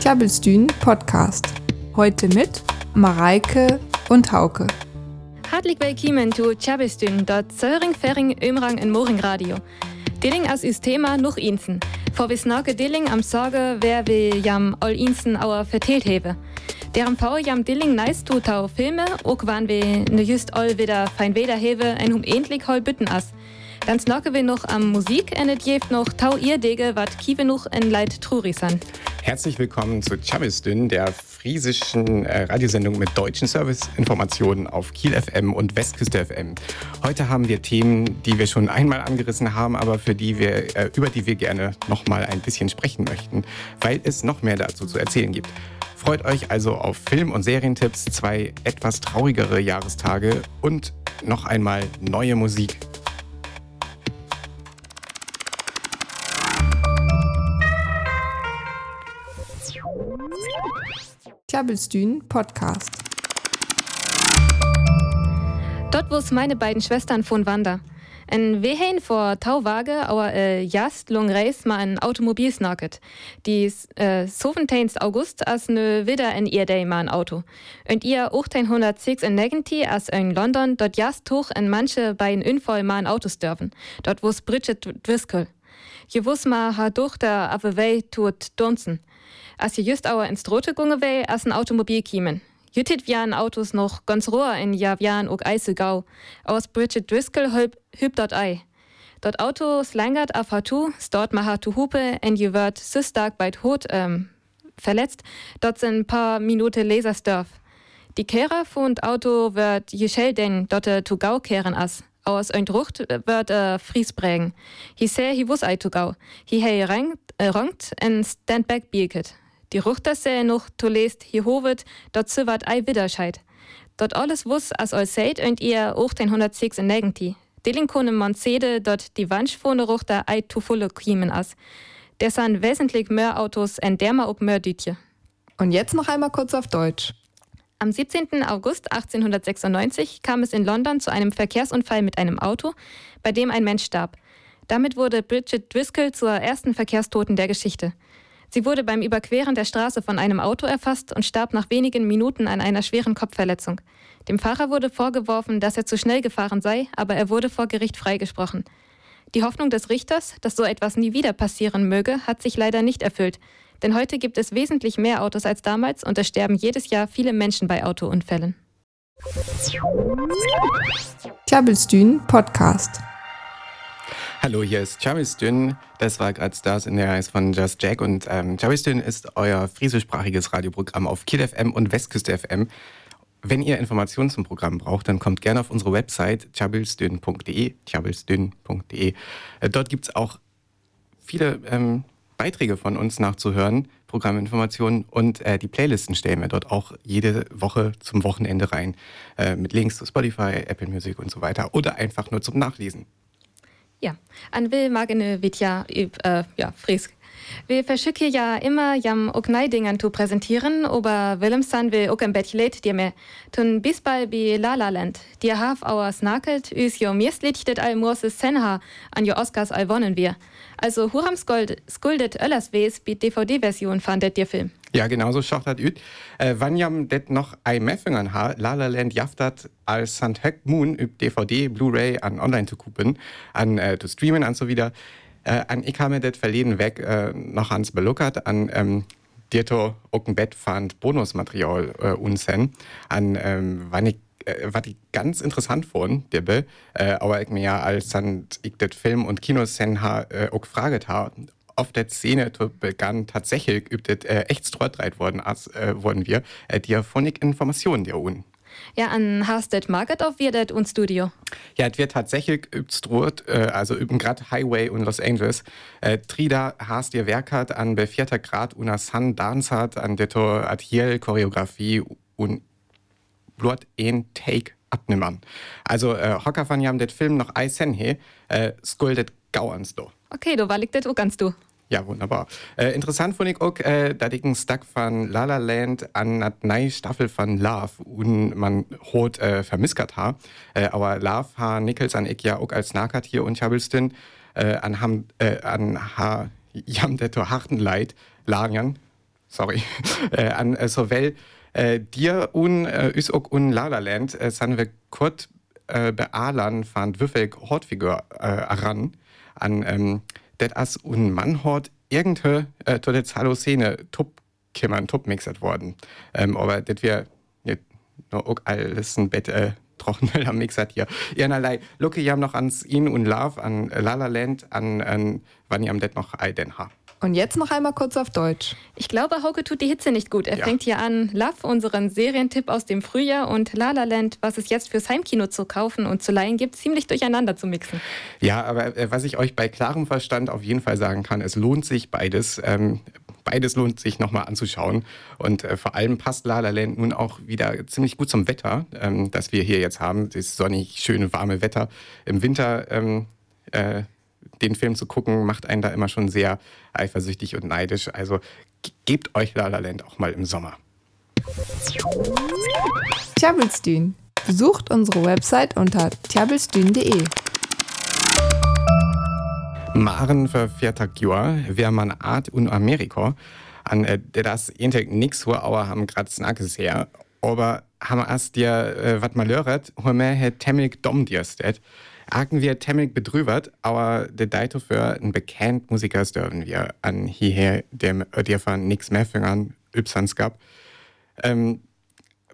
Klabbelstühn Podcast. Heute mit Mareike und Hauke. Hartelijk willkommen zu Klabbelstühn, dort Söring, Ferring, Ömrang in Moring Radio. Dilling als ist Thema noch Insen. Vor wir snake Dilling am Sorge, wer wir jam all Insen auer verteilt habe. Deren Pau jam Dilling nice tu tau Filme, ook wann wir ne just all wieder fein Weder have, ein hum endlich hol bütten as. Dann snacke wir noch am Musik, endet jeft noch tau ihr Dege, wat kiewe noch en Leid Trurisan. Herzlich willkommen zu Chabisdün, der friesischen äh, Radiosendung mit deutschen Serviceinformationen auf Kiel FM und Westküste FM. Heute haben wir Themen, die wir schon einmal angerissen haben, aber für die wir, äh, über die wir gerne noch mal ein bisschen sprechen möchten, weil es noch mehr dazu zu erzählen gibt. Freut euch also auf Film- und Serientipps, zwei etwas traurigere Jahrestage und noch einmal neue Musik Klabbelstühn Podcast. Dort wo's meine beiden Schwestern von Wander. En we heen vor Tauwage, aber äh, jast long reis ma ein Automobil snacket. Die äh, 17. August as ne wieder in ihr day ma ein Auto. Und ihr 1806 in Negenti as in London dort jast hoch in manche bei ein Unfall ma ein Autos dürfen. Dort wo's Bridget Driscoll. Je wuss ma ha Tochter auf Wei tut dunzen als je just auer ins Drote gunge wei as ein Automobil kiemen. Jütit wian Autos noch ganz rohr in Javian og Eisegau. Aus Bridget Driscoll hüb, hüb dort ei. Dort Autos langert auf hatu, stort ma hatu hupe, en je wird so stark bei Tod ähm, verletzt. Dort sind paar Minuten Laserstörf. Die Kehrer von Auto wird je schell denn dort to gau kehren as. Aus ein Drucht wird äh, Fries prägen. Hi seh hi wuss ei to gau. Hi hei rangt, äh, en stand back bieket. Die Ruchtersäe noch to lest hier hovet, dort zywart ei Widerscheid. Dort alles wuss as all seid und ihr 1806 in Negenti. Dillinkone man sede dort die Wandschfone Ruchter ei to fulle kiemen as. Der san wesentlich mehr Autos en derma ook mehr Dütje. Und jetzt noch einmal kurz auf Deutsch. Am 17. August 1896 kam es in London zu einem Verkehrsunfall mit einem Auto, bei dem ein Mensch starb. Damit wurde Bridget Driscoll zur ersten Verkehrstoten der Geschichte. Sie wurde beim Überqueren der Straße von einem Auto erfasst und starb nach wenigen Minuten an einer schweren Kopfverletzung. Dem Fahrer wurde vorgeworfen, dass er zu schnell gefahren sei, aber er wurde vor Gericht freigesprochen. Die Hoffnung des Richters, dass so etwas nie wieder passieren möge, hat sich leider nicht erfüllt. Denn heute gibt es wesentlich mehr Autos als damals und es sterben jedes Jahr viele Menschen bei Autounfällen. Klabbelstühn Podcast. Hallo, hier ist Chavis Dünn. Das war gerade Stars in der Eis von Just Jack. Und ähm, Chavis Dünn ist euer friesischsprachiges Radioprogramm auf Kiel FM und Westküste FM. Wenn ihr Informationen zum Programm braucht, dann kommt gerne auf unsere Website chabilsdünn.de. Äh, dort gibt es auch viele ähm, Beiträge von uns nachzuhören, Programminformationen und äh, die Playlisten stellen wir dort auch jede Woche zum Wochenende rein. Äh, mit Links zu Spotify, Apple Music und so weiter. Oder einfach nur zum Nachlesen. Ja, an will magene üb, äh, ja, frisk. Wir verschicken ja immer jam ook Neidingen zu präsentieren, aber Willemsan will ook ein Bettlet dir mehr. Tun bis bald bi La La Land. Dir haf auer snakelt, üs jo mirstlichtet all Morses Senha an jo Oscars all wonnen wir. Also Huram skuldet Öllers Wes bi DVD-Version fandet dir Film. Ja, genauso schaut das ut. Äh, wann jam det noch ein Meffingen ha, La La Land jaftat als St. Heck Moon üb DVD, Blu-ray an online zu kupen, an äh, zu streamen an so wieder. Äh, an ich habe das verleden weg äh, noch ans beluckert, an ähm, Dirto auch ein Bett fand Bonusmaterial äh, unsen, an ähm, wann ich äh, was ich ganz interessant fand, der äh, aber ich mir ja als dann ich das Film- und Kinosen ha, äh, auch gefragt habe, auf der Szene begann tatsächlich übt äh, echt worden, als äh, wurden wir äh, Diaphonik Informationen der UN. Ja, an hast det Market auf wir det und Studio? Ja, es wird tatsächlich übt äh, also üben gerade Highway und Los Angeles. Äh, Trida hast ihr Werk hat an bevierter Grad una Sun Dance hat an deto Atiel Choreografie und Blut ein Take abnimmern. Also äh, Hocker van jam det Film noch Eisen he, äh, skuldet gauerns do. Okay, du war liegt det auch ganz du. Ja, wunderbar. Äh, interessant fand ich auch, äh, dass ich einen Stuck von La La Land an einer neuen Staffel von Love und man hat äh, vermiskert ha. Äh, aber Love ha Nichols an ich ja auch als Nakat hier und Chabelstin äh, an ham, äh, an ha jam det to harten Leid, lagern, sorry, äh, an äh, sowohl äh, dir und äh, us auch un Lalaland, äh, san wir kurz äh, bealan fand würfel Hortfigur äh, ran, an ähm, det as un Mann hort irgende äh, to det Szene top kimmern, mixert worden. Ähm, aber det wir no, auch alles ein Bett äh, am Mixat hier. Einerlei, Lucke jam noch ans In und Love, an La La Land, an, an wann jam det noch ei den ha. Und jetzt noch einmal kurz auf Deutsch. Ich glaube, Hauke tut die Hitze nicht gut. Er Ja. fängt hier an, Love, unseren Serientipp aus dem Frühjahr und La La Land, was es jetzt fürs Heimkino zu kaufen und zu leihen gibt, ziemlich durcheinander zu mixen. Ja, aber äh, was ich euch bei klarem Verstand auf jeden Fall sagen kann, es lohnt sich beides. Ähm, beides lohnt sich nochmal anzuschauen. Und äh, vor allem passt La La Land nun auch wieder ziemlich gut zum Wetter, ähm, das wir hier jetzt haben. Das sonnig, schöne, warme Wetter. Im Winter ähm, äh, den Film zu gucken, macht einen da immer schon sehr eifersüchtig und neidisch. Also ge- gebt euch La La Land auch mal im Sommer. Tjabelstühn. Besucht unsere Website unter tjabelstühn.de. Maren viertag Jahr, wer man Art und Amerika, an äh, das Integ nix ho auer haben grad snackes her, aber haben erst dir äh, wat mal lörret, ho mehr het temmig dom Agen wir temmig bedrübert, aber de Deito für ein bekannt Musikers dürfen wir an hierher dem äh, dir von nix mehr fingern, Ypsans gab. Ähm,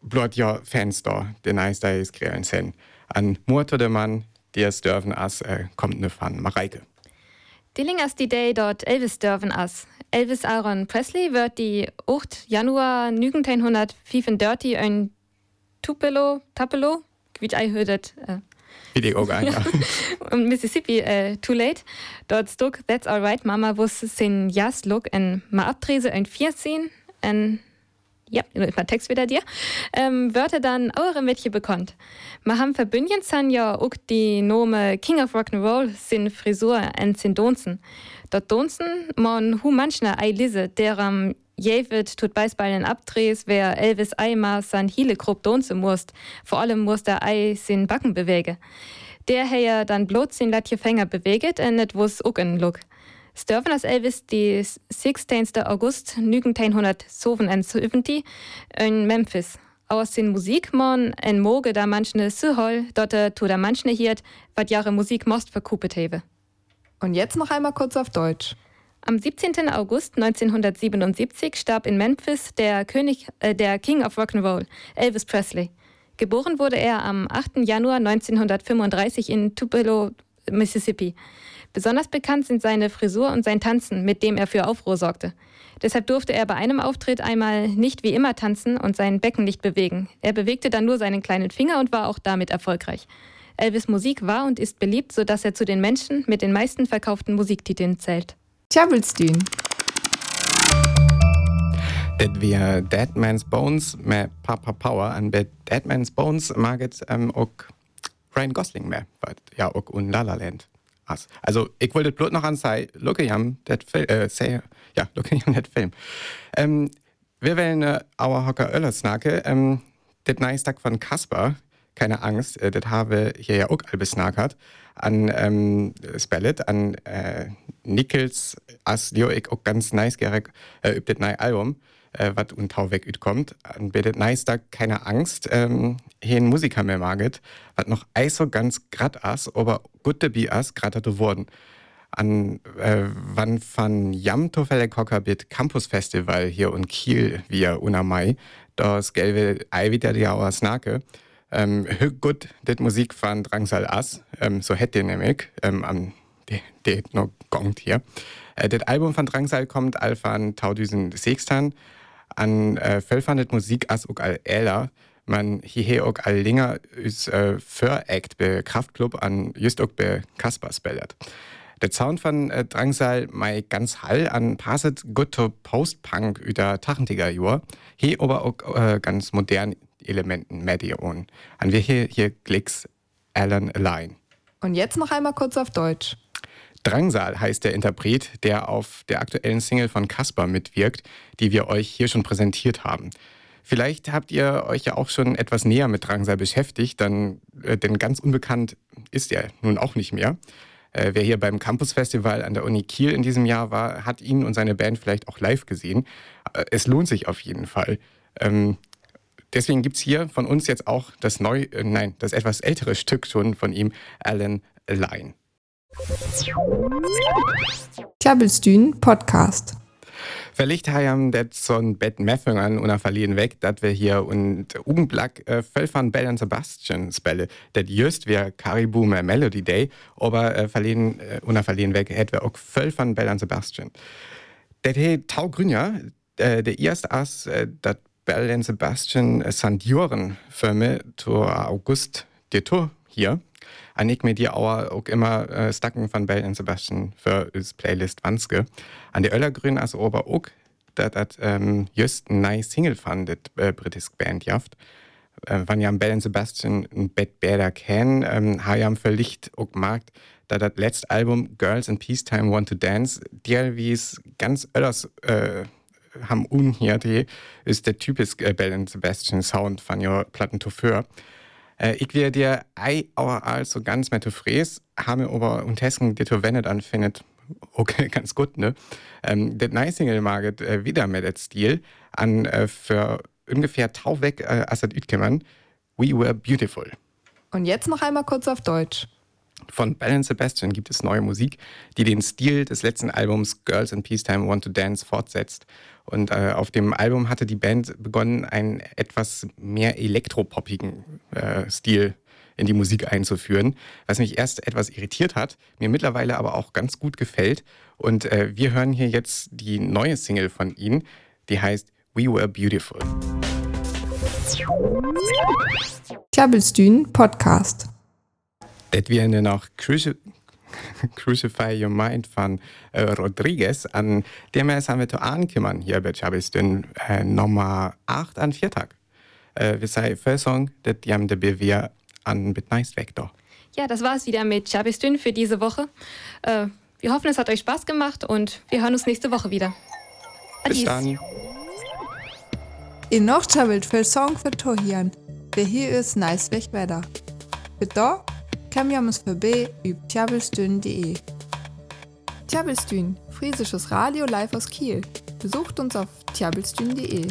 blot ja Fans da, den nice da is kreieren sen. An Murto de Mann, der es dürfen as äh, kommt ne von Mareike. Dilling as die Day dort Elvis dürfen as. Elvis Aaron Presley wird die 8. Januar 1935 ein Tupelo, Tupelo, wie ich hörtet, äh, Wie die auch ein, ja. in Mississippi äh, too late. Dort stuk That's Alright Mama wus sin jas look en ma abtrese ein 14 en ja, mal Text wieder dir. Ähm, Wörter dann eure Mädchen bekommt. Ma haben verbündjen san ja auch die Nome King of Rock'n'Roll sin Frisur en sin Donzen. Dort Donzen mon hu manchna ei lise, deram Jevid tut Beisballen abdrehs, wer Elvis Eimer san Hiele grob donze musst. Vor allem muss der Ei sin Backen bewege. Der ja dann bloß sin latje Fänger beweget en net wus ook en look. Stürfen als Elvis die 16. August 1970 in Memphis. Aus den Musikmon en Moge da manchne Sühol, dort tu da manchne hiert, wat jahre Musik most verkupet hewe. Und jetzt noch einmal kurz auf Deutsch. Am 17. August 1977 starb in Memphis der, König, äh, der King of Rock'n'Roll, Elvis Presley. Geboren wurde er am 8. Januar 1935 in Tupelo, Mississippi. Besonders bekannt sind seine Frisur und sein Tanzen, mit dem er für Aufruhr sorgte. Deshalb durfte er bei einem Auftritt einmal nicht wie immer tanzen und sein Becken nicht bewegen. Er bewegte dann nur seinen kleinen Finger und war auch damit erfolgreich. Elvis Musik war und ist beliebt, sodass er zu den Menschen mit den meisten verkauften Musiktiteln zählt. Tjabelstühn. Det wir Dead Man's Bones med Papa Power an bei Dead Man's Bones maget ähm, auch Ryan Gosling weil ja auch un La La Land. Also ich wollte bloß noch an sei, look jam dat Film, äh, say, ja, look jam dat Film. Ähm, wir wollen äh, our Hocker Öller snake, ähm, det nice Tag von Kasper, keine Angst, äh, das habe hier ja auch albes snackert, an ähm, Spellet, an äh, Nichols, as jo ich auch ganz nice gerek, äh, üb das neue Album, äh, was un Tau weg üt kommt, an bedet nice Tag, keine Angst, ähm, hier ein Musiker mehr maget, was noch eis so ganz grad as, aber gute bi as grad hatte worden an äh, wann van Jam Tofelle Kocker bit Campus Festival hier in Kiel via Una Mai, das gelbe Ei wieder die Auer Snake. Ähm, gut, det Musik van Drangsal As, ähm, so hätte nämlich, ähm, am de, de no gongt hier. Äh, det Album von Drangsal kommt all van Taudüsen Sextan, an äh, Völfandet Musik as ook all Äler, man hierher auch all länger is äh, für Act be Kraftclub an just auch be Kasper spellert. Der Sound von äh, Drangsal mei ganz hall an passet gut to Post-Punk über Tachentiger Jahr. Hier aber auch äh, ganz modern Elementen Medion. An wir hier hier Glicks Alan Align. Und jetzt noch einmal kurz auf Deutsch. Drangsal heißt der Interpret, der auf der aktuellen Single von Kasper mitwirkt, die wir euch hier schon präsentiert haben. Vielleicht habt ihr euch ja auch schon etwas näher mit Drangsal beschäftigt, dann, äh, denn ganz unbekannt ist er nun auch nicht mehr. Äh, wer hier beim Campus Festival an der Uni Kiel in diesem Jahr war, hat ihn und seine Band vielleicht auch live gesehen. Äh, es lohnt sich auf jeden Fall. Deswegen gibt es hier von uns jetzt auch das neu, äh, nein, das etwas ältere Stück schon von ihm, Alan Line. Klabbelstühn Podcast. Vielleicht haben det sån bett Meffungen und verlieren weg, dass wir hier und Ugenblack äh, von Bell und Sebastian spelle. Das just wir Caribou mehr Melody Day, aber äh, verlieren äh, und verlieren weg, hätten wir auch von Bell und Sebastian. Das he Tau Grünja, äh, der erste Ass, äh, dat Bell und Sebastian äh, Sandjoren für mich zu August der Tour hier. Und ich mir die auch immer äh, stacken von Bell und Sebastian für das Playlist Wanske. An der Öllergrün als aber auch, dass das ähm, just ein nice Single fand, das äh, britische Band jaft. Äh, wenn ja Bell und Sebastian ein Bett besser kennen, ähm, haben ja vielleicht auch gemerkt, dass das letzte Album Girls in Peacetime Want to Dance, der wie es ganz öllers äh, haben unhiert, ist der typische äh, Bell und Sebastian Sound von ihrer Platten für. Äh, ich werde dir ei auer also ganz mit Fräs, habe aber und Hessen dir wendet an findet okay, ganz gut, ne? Ähm, neue Single maget äh, wieder mit dem Stil an äh, für ungefähr tau weg äh, as das We Were Beautiful. Und jetzt noch einmal kurz auf Deutsch. Von Bell Sebastian gibt es neue Musik, die den Stil des letzten Albums Girls in Peacetime Want to Dance fortsetzt. Und äh, auf dem Album hatte die Band begonnen, einen etwas mehr elektropoppigen äh, Stil in die Musik einzuführen, was mich erst etwas irritiert hat, mir mittlerweile aber auch ganz gut gefällt. Und äh, wir hören hier jetzt die neue Single von ihnen, die heißt We Were Beautiful. Klabbelstühn Podcast. Das wäre noch Cruci Crucify Your Mind von äh, Rodriguez. An dem haben wir zu ankommen hier bei Chabelstühn äh, Nummer 8 an Viertag. Äh, wir sagen, für Song, das haben wir an mit Nice Vector. Ja, das war es wieder mit Chabistün für diese Woche. Äh, wir hoffen, es hat euch Spaß gemacht und wir hören uns nächste Woche wieder. Adies. Bis dann. In noch chabelt für Song für Tohian. Der hier ist Nice Wetter. Für da kann wir uns vorbei über tjabelstün.de. Tjabelstün, friesisches Radio live aus Kiel. Besucht uns auf tjabelstün.de.